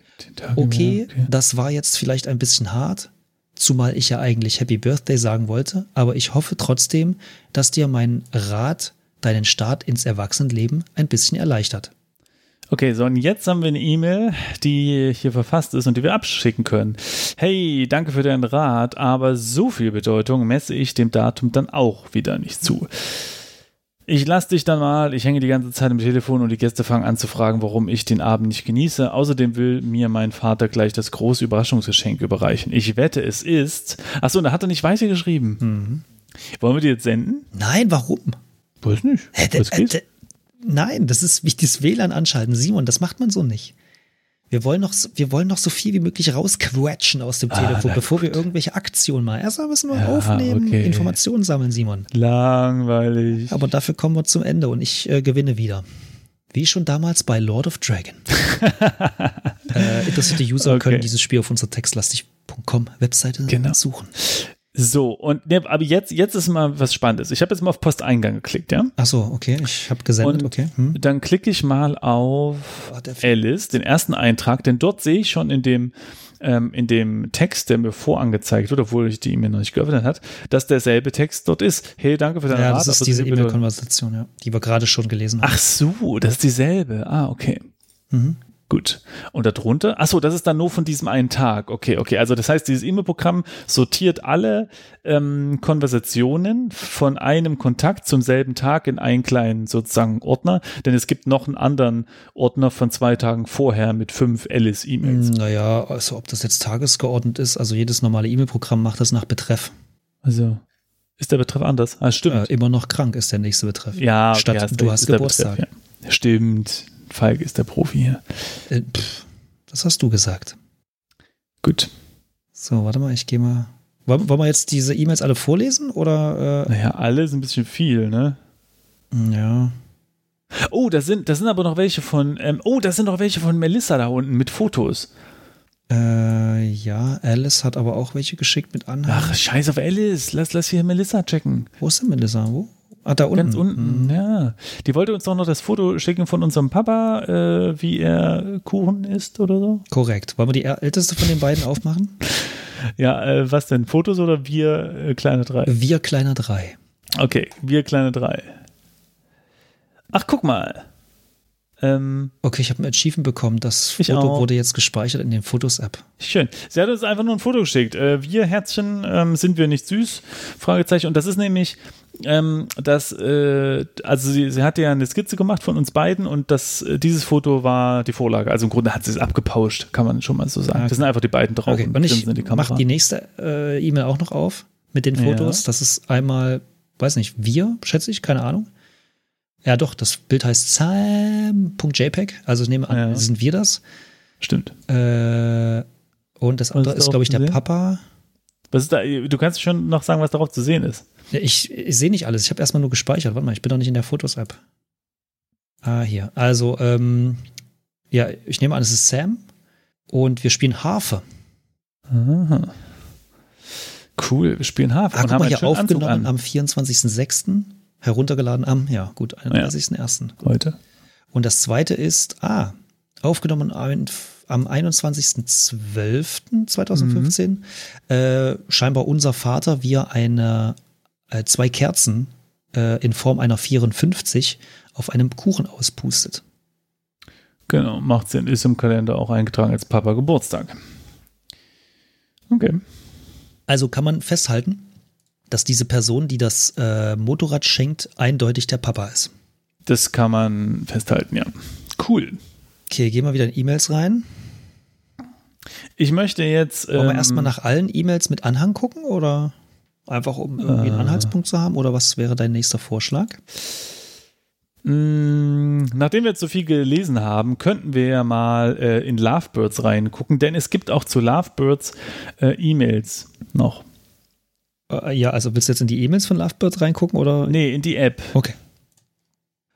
Okay, das war jetzt vielleicht ein bisschen hart, zumal ich ja eigentlich Happy Birthday sagen wollte, aber ich hoffe trotzdem, dass dir mein Rat deinen Start ins Erwachsenenleben ein bisschen erleichtert. Okay, so und jetzt haben wir eine E-Mail, die hier verfasst ist und die wir abschicken können. Hey, danke für deinen Rat, aber so viel Bedeutung messe ich dem Datum dann auch wieder nicht zu. Ich lass dich dann mal, ich hänge die ganze Zeit im Telefon und die Gäste fangen an zu fragen, warum ich den Abend nicht genieße. Außerdem will mir mein Vater gleich das große Überraschungsgeschenk überreichen. Ich wette, es ist. Achso, und da hat er nicht weitergeschrieben. Wollen wir die jetzt senden? Nein, warum? Weiß nicht. Äh, äh, Nein, das ist wie das WLAN anschalten. Simon, das macht man so nicht. Wir wollen noch, so- wir wollen noch so viel wie möglich rausquetschen aus dem Ah, Telefon, bevor wir irgendwelche Aktionen machen. Erstmal müssen wir Ja, aufnehmen, okay. Informationen sammeln, Simon. Langweilig. Aber dafür kommen wir zum Ende und ich äh, gewinne wieder. Wie schon damals bei Lord of Dragon. [laughs] äh, interessierte User Okay. können dieses Spiel auf unserer textlastig.com Webseite Genau. suchen. So, und ne, aber jetzt, jetzt ist mal was Spannendes. Ich habe jetzt mal auf Posteingang geklickt, ja? Ach so, okay, ich habe gesendet, Und okay. Hm. dann klicke ich mal auf Oh, Alice, den ersten Eintrag, denn dort sehe ich schon in dem, ähm, in dem Text, der mir vorangezeigt wird, obwohl ich die E-Mail noch nicht geöffnet hat, dass derselbe Text dort ist. Hey, danke für deinen Ja, Rat. das ist diese E-Mail-Konversation, ja, die wir gerade schon gelesen haben. Ach so, das ist dieselbe. Ah, okay. Mhm. Gut. Und darunter? Ach so, das ist dann nur von diesem einen Tag. Okay, okay. Also das heißt, dieses E-Mail-Programm sortiert alle ähm, Konversationen von einem Kontakt zum selben Tag in einen kleinen sozusagen Ordner, denn es gibt noch einen anderen Ordner von zwei Tagen vorher mit fünf Alice-E-Mails. Naja, also ob das jetzt tagesgeordnet ist, also jedes normale E-Mail-Programm macht das nach Betreff. Also ist der Betreff anders? Ah, stimmt. Äh, immer noch krank ist der nächste Betreff. ja, okay, statt hast du hast Geburtstag. Betreff, ja. Stimmt. Falk ist der Profi hier. Äh, pff, das hast du gesagt. Gut. So, warte mal, ich gehe mal. Wollen, wollen wir jetzt diese E-Mails alle vorlesen oder? Naja, alle ist ein bisschen viel, ne? Äh, ja. Oh, da sind, da sind aber noch welche von, ähm, oh, da sind noch welche von Melissa da unten mit Fotos. Äh, ja, Alice hat aber auch welche geschickt mit Anhang. Ach, scheiß auf Alice. Lass, lass hier Melissa checken. Wo ist denn Melissa? Wo? Ah, da unten. Ganz unten, ja. Die wollte uns doch noch das Foto schicken von unserem Papa, äh, wie er Kuchen isst oder so. Korrekt. Wollen wir die älteste von den beiden aufmachen? [laughs] Ja, äh, was denn? Fotos oder wir äh, kleine drei? Wir kleiner drei. Okay, wir kleine drei. Ach, guck mal. Ähm, Okay, ich habe ein Achievement bekommen. Das Ich Foto auch. wurde jetzt gespeichert in den Fotos-App. Schön. Sie hat uns einfach nur ein Foto geschickt. Äh, wir Herzchen ähm, sind wir nicht süß? Fragezeichen. Und das ist nämlich, ähm, das, äh, also sie, sie hatte ja eine Skizze gemacht von uns beiden und das, äh, dieses Foto war die Vorlage. Also im Grunde hat sie es abgepauscht, kann man schon mal so sagen. Okay. Das sind einfach die beiden drauf Okay, und ich grinsen in die mache die nächste äh, E-Mail auch noch auf mit den Fotos. Ja. Das ist einmal, weiß nicht, wir, schätze ich, keine Ahnung. Ja, doch, das Bild heißt sam.jpg. Also ich nehme an, Ja. sind wir das. Stimmt. Äh, und das andere ist ist, glaube ich, der sehen? Papa. Was ist da? Du kannst schon noch sagen, was darauf zu sehen ist. Ja, ich ich sehe nicht alles. Ich habe erstmal nur gespeichert. Warte mal, ich bin doch nicht in der Fotos-App. Ah, hier. Also, ähm, ja, ich nehme an, es ist Sam. Und wir spielen Harfe. Aha. Cool, wir spielen Hafen Ah, und guck haben mal, hier Anzug aufgenommen an am 24.06. Heruntergeladen am, ja, gut, 31.01. heute. Und das zweite ist, ah, aufgenommen am am 21.12.2015. Mhm. Äh, scheinbar unser Vater via eine, äh, zwei Kerzen äh, in Form einer 54 auf einem Kuchen auspustet. Genau, macht Sinn, ist im Kalender auch eingetragen als Papa Geburtstag. Okay. Also kann man festhalten, dass diese Person, die das äh, Motorrad schenkt, eindeutig der Papa ist. Das kann man festhalten, ja. Cool. Okay, gehen wir wieder in E-Mails rein. Ich möchte jetzt. Wollen wir ähm, erstmal nach allen E-Mails mit Anhang gucken oder einfach um irgendwie einen Äh. Anhaltspunkt zu haben? Oder was wäre dein nächster Vorschlag? mh, Nachdem wir jetzt so viel gelesen haben, könnten wir ja mal äh, in Lovebirds reingucken, denn es gibt auch zu Lovebirds äh, E-Mails noch. Äh, ja, also willst du jetzt in die E-Mails von Lovebird reingucken oder? Nee, in die App. Okay.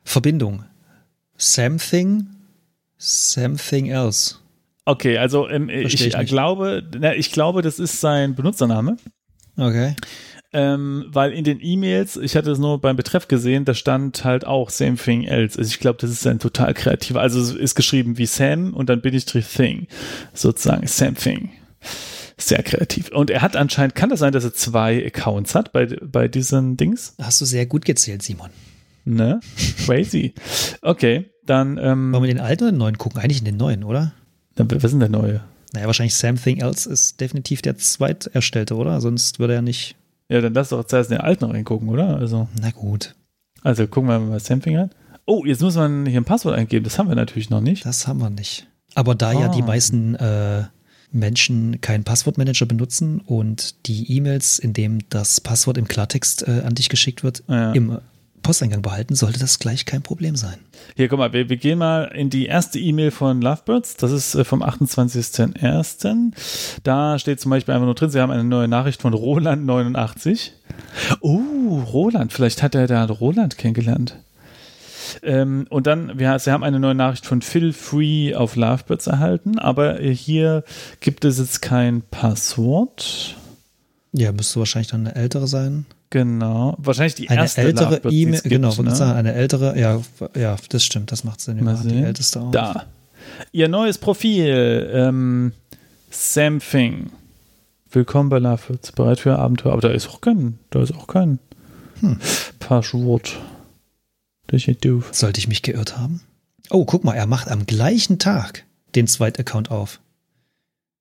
Verbindung. Something, something else. Okay, also ähm, ich, Versteh ich nicht. glaube, na, ich glaube, das ist sein Benutzername. Okay. Ähm, weil in den E-Mails, ich hatte es nur beim Betreff gesehen, da stand halt auch same thing else. Also ich glaube, das ist ein total kreativer. Also es ist geschrieben wie Sam und dann bin ich thing. Sozusagen same thing. Sehr kreativ. Und er hat anscheinend, kann das sein, dass er zwei Accounts hat bei, bei diesen Dings? Hast du sehr gut gezählt, Simon. Ne? Crazy. Okay, dann, ähm, Wollen wir den alten oder den neuen gucken? Eigentlich in den neuen, oder? dann was ist denn der neue? Naja, wahrscheinlich Something else ist definitiv der zweiterstellte, oder? Sonst würde er nicht. Ja, dann lass doch zuerst in den alten reingucken, oder? Also, Na gut, also gucken wir mal, was Same thing hat. Oh, jetzt muss man hier ein Passwort eingeben. Das haben wir natürlich noch nicht. das haben wir nicht. Aber da ja Ah. die meisten äh, Menschen keinen Passwortmanager benutzen und die E-Mails, in dem das Passwort im Klartext äh, an dich geschickt wird, Ja. im Posteingang behalten, sollte das gleich kein Problem sein. Hier, guck mal, wir, wir gehen mal in die erste E-Mail von Lovebirds. Das ist äh, vom 28.01. Da steht zum Beispiel einfach nur drin, sie haben eine neue Nachricht von Roland89. Oh, Roland, vielleicht hat er da Roland kennengelernt. Ähm, und dann, wir, sie haben eine neue Nachricht von Phil Free auf Lovebirds erhalten, aber hier gibt es jetzt kein Passwort. Ja, müsste wahrscheinlich dann eine ältere sein. Genau. Wahrscheinlich die Eine erste ältere E-Mail, gibt, genau, ne? sagen, eine ältere, ja, ja, das stimmt, das macht Sinn. Mal machen die sehen. älteste auch. Da. Ihr neues Profil. Ähm, Something. Willkommen bei Lovebirds. Bereit für Abenteuer. Aber da ist auch kein, da ist auch kein Hm. Passwort. Das ist doof. Sollte ich mich geirrt haben? Oh, guck mal, er macht am gleichen Tag den Zweitaccount auf.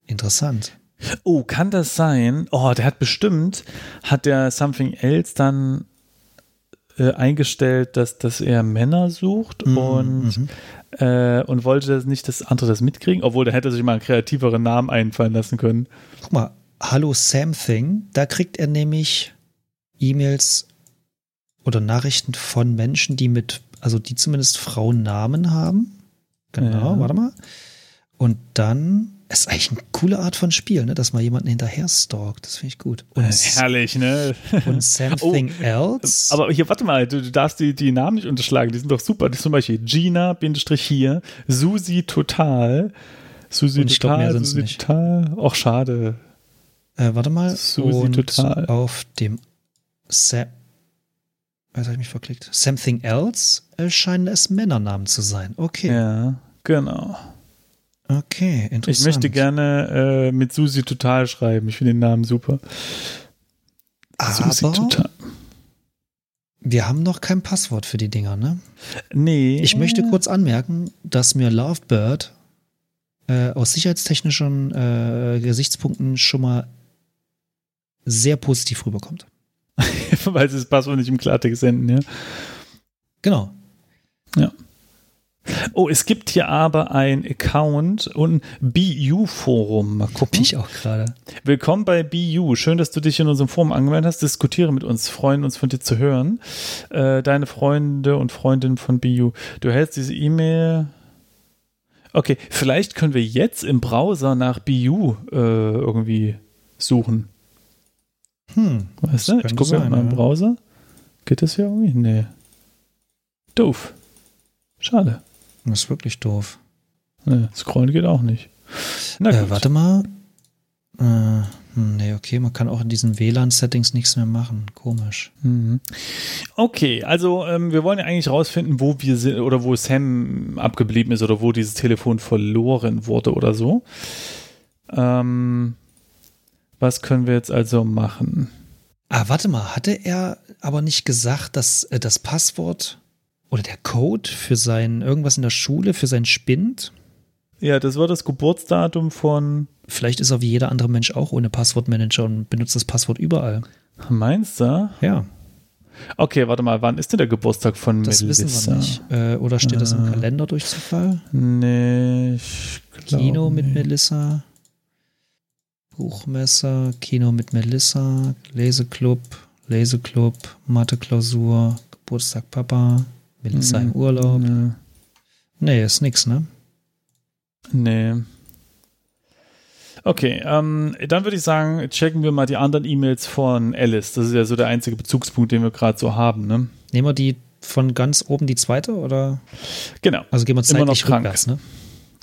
Interessant. Oh, kann das sein? Oh, der hat bestimmt, hat der Something Else dann äh, eingestellt, dass, dass er Männer sucht Mhm, und, mhm. äh, und wollte das nicht, dass andere das mitkriegen, obwohl der hätte sich mal einen kreativeren Namen einfallen lassen können. Guck mal, Hallo Something, da kriegt er nämlich E-Mails oder Nachrichten von Menschen, die mit, also die zumindest Frauennamen haben. Genau, Ja. warte mal. Und dann ist eigentlich eine coole Art von Spiel, ne, dass man jemanden hinterher stalkt. Das finde ich gut. Und, Äh, herrlich, ne? und Something [laughs] else. Aber hier, warte mal, du, du darfst die, die Namen nicht unterschlagen, die sind doch super. Das ist zum Beispiel Gina, Bindestrich hier, Susi Total. Susi Und glaub, Total, sind's Susi nicht. Total. Och, schade. Äh, warte mal. Susi und total. auf dem Sa Was habe ich mich verklickt? Something else äh, scheinen es Männernamen zu sein. Okay. Ja, genau. Okay, Ich interessant. möchte gerne äh, mit Susi Total schreiben. Ich finde den Namen super. Susi Aber Total. Wir haben noch kein Passwort für die Dinger, ne? Nee. Ich möchte kurz anmerken, dass mir Lovebird äh, aus sicherheitstechnischen äh, Gesichtspunkten schon mal sehr positiv rüberkommt. [laughs] Weil sie das Passwort nicht im Klartext senden, ja. Genau. Ja. Oh, es gibt hier aber ein Account und ein BU-Forum. Mal gucken. Bin ich auch gerade. Willkommen bei BU. Schön, dass du dich in unserem Forum angemeldet hast. Diskutiere mit uns. Freuen uns von dir zu hören. Äh, deine Freunde und Freundinnen von BU. Du hältst diese E-Mail. Okay, vielleicht können wir jetzt im Browser nach BU äh, irgendwie suchen. Hm. Weißt du? Ich gucke mal im Browser. Geht das ja irgendwie? Nee. Doof. Schade. Das ist wirklich doof. Nee, scrollen geht auch nicht. Na äh, warte mal. Äh, nee, okay, man kann auch in diesen WLAN-Settings nichts mehr machen. Komisch. Mhm. Okay, also ähm, wir wollen ja eigentlich rausfinden, wo wir sind oder wo Sam abgeblieben ist oder wo dieses Telefon verloren wurde oder so. Ähm, was können wir jetzt also machen? Ah, warte mal, hatte er aber nicht gesagt, dass äh, das Passwort oder der Code für sein irgendwas in der Schule, für sein Spind. Ja, das war das Geburtsdatum von. Vielleicht ist er wie jeder andere Mensch auch ohne Passwortmanager und benutzt das Passwort überall. Meinst du? Ja. Okay, warte mal, wann ist denn der Geburtstag von das Melissa? Das wissen wir nicht. Äh, oder steht äh, das im äh. Kalender durch Zufall? Nee, ich Kino mit nicht. Melissa. Buchmesser, Kino mit Melissa, Leseclub, Leseclub, Mathe-Klausur, Geburtstag Papa, Melissa mhm. im Urlaub. Nee. nee, ist nix, ne? Nee. Okay, ähm, dann würde ich sagen, checken wir mal die anderen E-Mails von Alice. Das ist ja so der einzige Bezugspunkt, den wir gerade so haben, ne? Nehmen wir die von ganz oben die zweite oder? Genau. Also gehen wir zeitlich Immer noch krank. rückwärts, ne?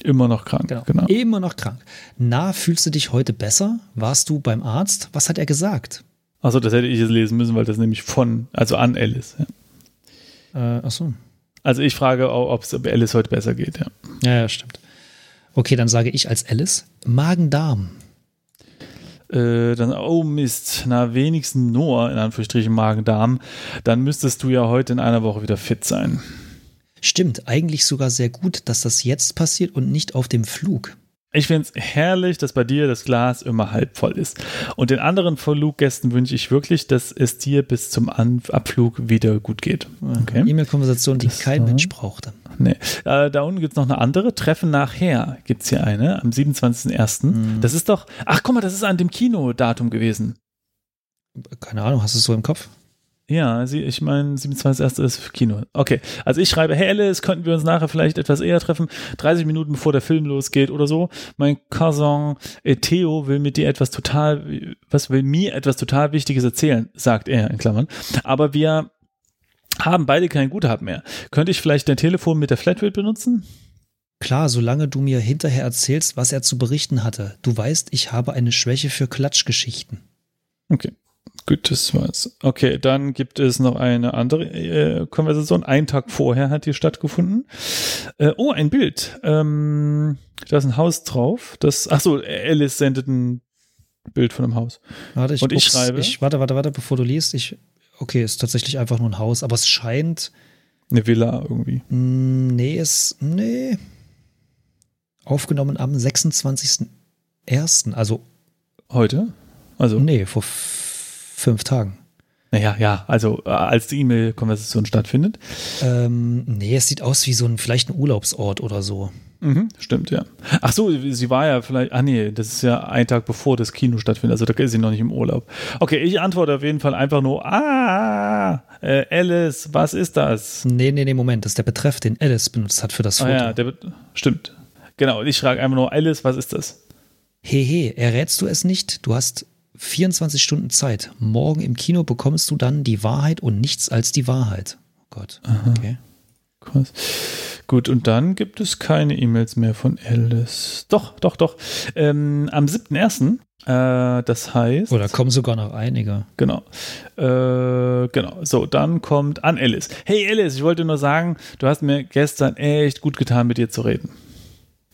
Immer noch krank, genau. genau. Immer noch krank. Na, fühlst du dich heute besser? Warst du beim Arzt? Was hat er gesagt? Achso, das hätte ich jetzt lesen müssen, weil das nämlich von, also an Alice. Ja. Äh, ach so. Also ich frage ob es Alice heute besser geht, ja. Ja, ja, stimmt. Okay, dann sage ich als Alice Magen-Darm. Äh, dann, oh Mist, na wenigstens nur, in Anführungsstrichen Magen-Darm, dann müsstest du ja heute in einer Woche wieder fit sein. Stimmt, eigentlich sogar sehr gut, dass das jetzt passiert und nicht auf dem Flug. Ich finde es herrlich, dass bei dir das Glas immer halb voll ist. Und den anderen Fluggästen wünsche ich wirklich, dass es dir bis zum An Abflug wieder gut geht. Okay. E-Mail-Konversation, die das kein Mensch brauchte. Nee. Äh, da unten gibt es noch eine andere. Treffen nachher gibt es hier eine am 27.01. Mhm. Das ist doch, ach guck mal, das ist an dem Kinodatum gewesen. Keine Ahnung, hast du es so im Kopf? Ja, sie, ich meine, 27.1. ist Kino. Okay, also ich schreibe, hey Alice, könnten wir uns nachher vielleicht etwas eher treffen? 30 Minuten bevor der Film losgeht oder so. Mein Cousin Theo will mit dir etwas total, was will mir etwas total Wichtiges erzählen, sagt er in Klammern. Aber wir haben beide kein Guthaben mehr. Könnte ich vielleicht dein Telefon mit der Flatrate benutzen? Klar, solange du mir hinterher erzählst, was er zu berichten hatte. Du weißt, ich habe eine Schwäche für Klatschgeschichten. Okay. Gut, das war's. Okay, dann gibt es noch eine andere äh, Konversation. Einen Tag vorher hat die stattgefunden. Äh, oh, ein Bild. Ähm, da ist ein Haus drauf. Das, ach so, Alice sendet ein Bild von einem Haus. Warte, ich, Und ich schreibe. Ich, warte, warte, warte, bevor du liest. Ich, okay, ist tatsächlich einfach nur ein Haus, aber es scheint. Eine Villa irgendwie. Mm, nee, ist. Nee. Aufgenommen am 26.01. Also. Heute? Also. Nee, vor fünf Tagen. Naja, ja, also äh, als die E-Mail-Konversation stattfindet. Ähm, nee, es sieht aus wie so ein, vielleicht ein Urlaubsort oder so. Mhm, stimmt, ja. Ach so, sie war ja vielleicht, ah nee, das ist ja ein Tag bevor das Kino stattfindet, also da ist sie noch nicht im Urlaub. Okay, ich antworte auf jeden Fall einfach nur, ah, äh, Alice, was ist das? Nee, nee, nee, Moment, das ist der Betreff, den Alice benutzt hat für das Foto. Ah ja, der, stimmt. Genau, ich frage einfach nur, Alice, was ist das? Hehe, errätst du es nicht? Du hast 24 Stunden Zeit. Morgen im Kino bekommst du dann die Wahrheit und nichts als die Wahrheit. Oh Gott. Aha. Okay. Krass. Gut, und dann gibt es keine E-Mails mehr von Alice. Doch, doch, doch. Ähm, am 7.1., äh, das heißt. Oder kommen sogar noch einige. Genau. Äh, genau. So, dann kommt an Alice. Hey Alice, ich wollte nur sagen, du hast mir gestern echt gut getan, mit dir zu reden.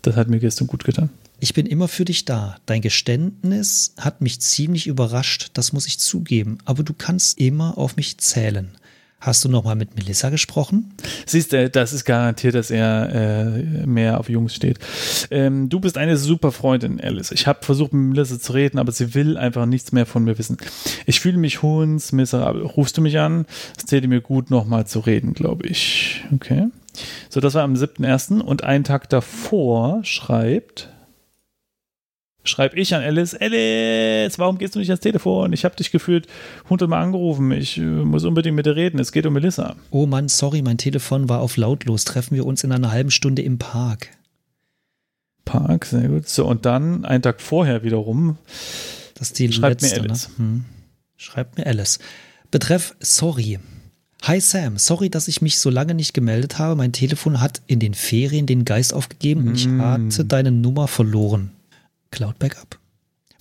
Das hat mir gestern gut getan. Ich bin immer für dich da. Dein Geständnis hat mich ziemlich überrascht, das muss ich zugeben, aber du kannst immer auf mich zählen. Hast du nochmal mit Melissa gesprochen? Siehst du, das ist garantiert, dass er äh, mehr auf Jungs steht. Ähm, du bist eine super Freundin, Alice. Ich habe versucht, mit Melissa zu reden, aber sie will einfach nichts mehr von mir wissen. Ich fühle mich hundsmiserabel. Rufst du mich an? Es täte mir gut, nochmal zu reden, glaube ich. Okay. So, das war am 7.1. und einen Tag davor schreibt schreibe ich an Alice, Alice, warum gehst du nicht ans Telefon? Ich habe dich gefühlt hundertmal angerufen. Ich äh, muss unbedingt mit dir reden. Es geht um Melissa. Oh Mann, sorry, mein Telefon war auf lautlos. Treffen wir uns in einer halben Stunde im Park. Park, sehr gut. So, und dann einen Tag vorher wiederum. Das ist die Schreibt letzte, mir Alice. Ne? Hm. Schreibt mir Alice. Betreff sorry. Hi Sam, sorry, dass ich mich so lange nicht gemeldet habe. Mein Telefon hat in den Ferien den Geist aufgegeben und ich Mm. hatte deine Nummer verloren. Cloud Backup.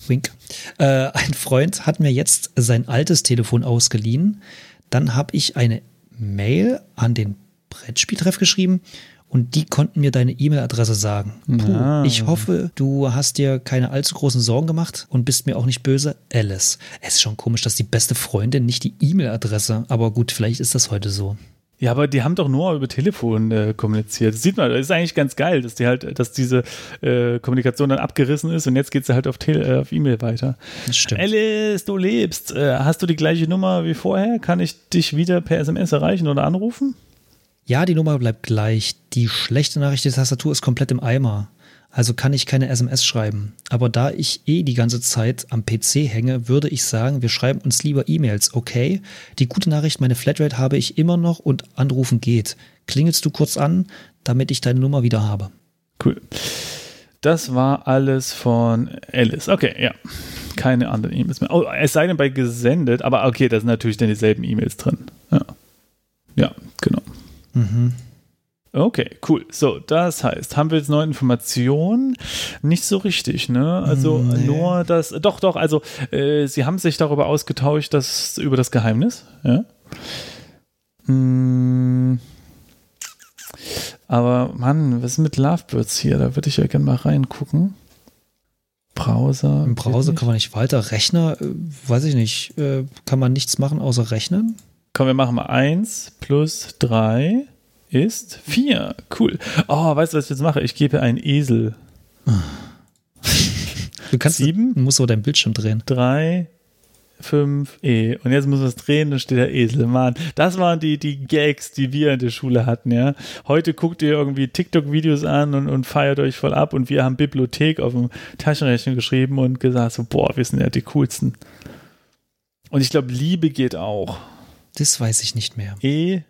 Wink. Äh, ein Freund hat mir jetzt sein altes Telefon ausgeliehen. Dann habe ich eine Mail an den Brettspieltreff geschrieben und die konnten mir deine E-Mail-Adresse sagen. Puh, Ah. ich hoffe, du hast dir keine allzu großen Sorgen gemacht und bist mir auch nicht böse. Alice. Es ist schon komisch, dass die beste Freundin nicht die E-Mail-Adresse, aber gut, vielleicht ist das heute so. Ja, aber die haben doch nur über Telefon äh, kommuniziert. Das sieht man, das ist eigentlich ganz geil, dass die halt, dass diese äh, Kommunikation dann abgerissen ist und jetzt geht sie halt auf, äh, auf E-Mail weiter. Das stimmt. Alice, du lebst. Äh, hast du die gleiche Nummer wie vorher? Kann ich dich wieder per SMS erreichen oder anrufen? Ja, die Nummer bleibt gleich. Die schlechte Nachricht, die Tastatur ist komplett im Eimer. Also kann ich keine SMS schreiben. Aber da ich eh die ganze Zeit am PC hänge, würde ich sagen, wir schreiben uns lieber E-Mails, okay? Die gute Nachricht, meine Flatrate habe ich immer noch und anrufen geht. Klingelst du kurz an, damit ich deine Nummer wieder habe? Cool. Das war alles von Alice. Okay, ja. Keine anderen E-Mails mehr. Oh, es sei denn bei gesendet, aber okay, da sind natürlich dann dieselben E-Mails drin. Ja, ja genau. Mhm. Okay, cool. So, das heißt, haben wir jetzt neue Informationen? Nicht so richtig, ne? Also Nee. nur das, doch, doch, also äh, sie haben sich darüber ausgetauscht, dass über das Geheimnis, ja. Hm. Aber Mann, was ist mit Lovebirds hier? Da würde ich ja gerne mal reingucken. Browser. Im Browser kann man nicht weiter. Rechner, äh, weiß ich nicht, äh, kann man nichts machen außer rechnen? Komm, wir machen mal 1 plus 3 ist 4. Cool. Oh, weißt du, was ich jetzt mache? Ich gebe einen Esel. Du kannst, Sieben? du musst aber deinen Bildschirm drehen. 3, 5, E. Und jetzt muss man es drehen, dann steht der Esel. Mann, das waren die, die Gags, die wir in der Schule hatten, ja. Heute guckt ihr irgendwie TikTok-Videos an und, und feiert euch voll ab und wir haben Bibliothek auf dem Taschenrechner geschrieben und gesagt so, boah, wir sind ja die coolsten. Und ich glaube, Liebe geht auch. Das weiß ich nicht mehr. E,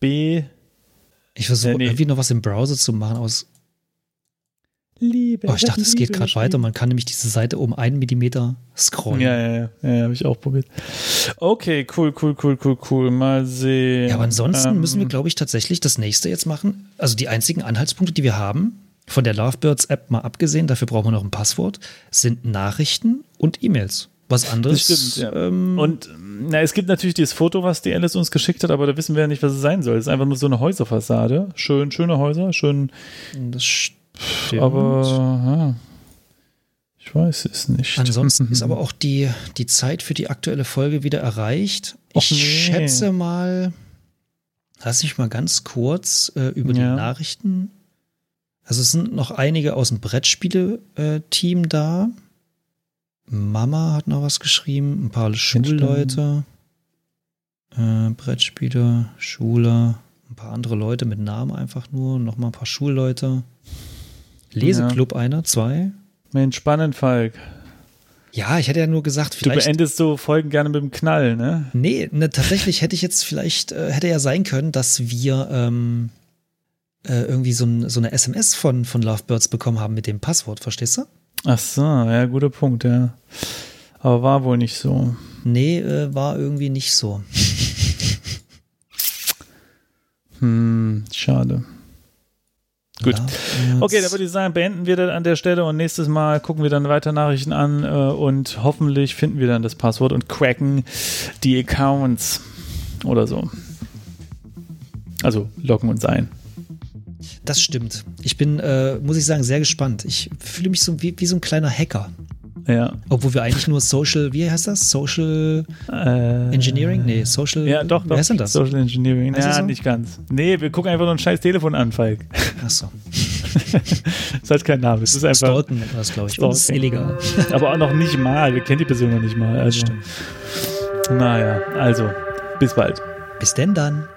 B, Ich versuche Ja, nee. irgendwie noch was im Browser zu machen aus. Liebe. Oh, ich dachte, es geht gerade weiter. Man kann nämlich diese Seite um einen Millimeter scrollen. Ja, ja, ja, ja, habe ich auch probiert. Okay, cool, cool, cool, cool, cool. Mal sehen. Ja, aber ansonsten Ähm, müssen wir, glaube ich, tatsächlich das nächste jetzt machen. Also die einzigen Anhaltspunkte, die wir haben, von der Lovebirds-App mal abgesehen, dafür brauchen wir noch ein Passwort, sind Nachrichten und E-Mails. Was anderes. Das stimmt, ja. ähm, Und na, es gibt natürlich dieses Foto, was die Alice uns geschickt hat, aber da wissen wir ja nicht, was es sein soll. Es ist einfach nur so eine Häuserfassade. Schön, schöne Häuser, schön, das stimmt. aber ja, ich weiß es nicht. Ansonsten ist aber auch die, die Zeit für die aktuelle Folge wieder erreicht. Ich nee. schätze mal, lass mich mal ganz kurz äh, über Ja. die Nachrichten. Also es sind noch einige aus dem Brettspiele-Team da. Mama hat noch was geschrieben, ein paar Schulleute. Äh, Brettspiele, Schule, ein paar andere Leute mit Namen einfach nur, noch mal ein paar Schulleute. Leseclub einer, zwei. Mensch, spannend, Falk. Ja, ich hätte ja nur gesagt, Du vielleicht. beendest so Folgen gerne mit dem Knall, ne? Nee, ne, tatsächlich hätte ich jetzt vielleicht, äh, hätte ja sein können, dass wir ähm, äh, irgendwie so, ein, so eine SMS von, von Lovebirds bekommen haben mit dem Passwort, verstehst du? Ach so, ja, guter Punkt, ja. Aber war wohl nicht so. Nee, äh, war irgendwie nicht so. [laughs] Hm, schade. Gut. Lovebirds. Okay, dann würde ich sagen, beenden wir das an der Stelle und nächstes Mal gucken wir dann weiter Nachrichten an äh, und hoffentlich finden wir dann das Passwort und cracken die Accounts oder so. Also loggen uns ein. Das stimmt. Ich bin, äh, muss ich sagen, sehr gespannt. Ich fühle mich so wie, wie so ein kleiner Hacker. Ja. Obwohl wir eigentlich nur Social, wie heißt das? Social Äh, Engineering? Nee, Social. Ja, doch, doch. Wer ist denn das? Social Engineering. Heißt ja, so? nicht ganz. Nee, wir gucken einfach nur ein scheiß Telefon an, Falk. Achso. das [laughs] hat keinen Namen. Es ist einfach. Stalken nennt man das, glaube ich. Und das ist Stalking. illegal. Aber auch noch nicht mal. Wir kennen die Person noch nicht mal. Also, Stimmt. naja, also, bis bald. Bis denn dann.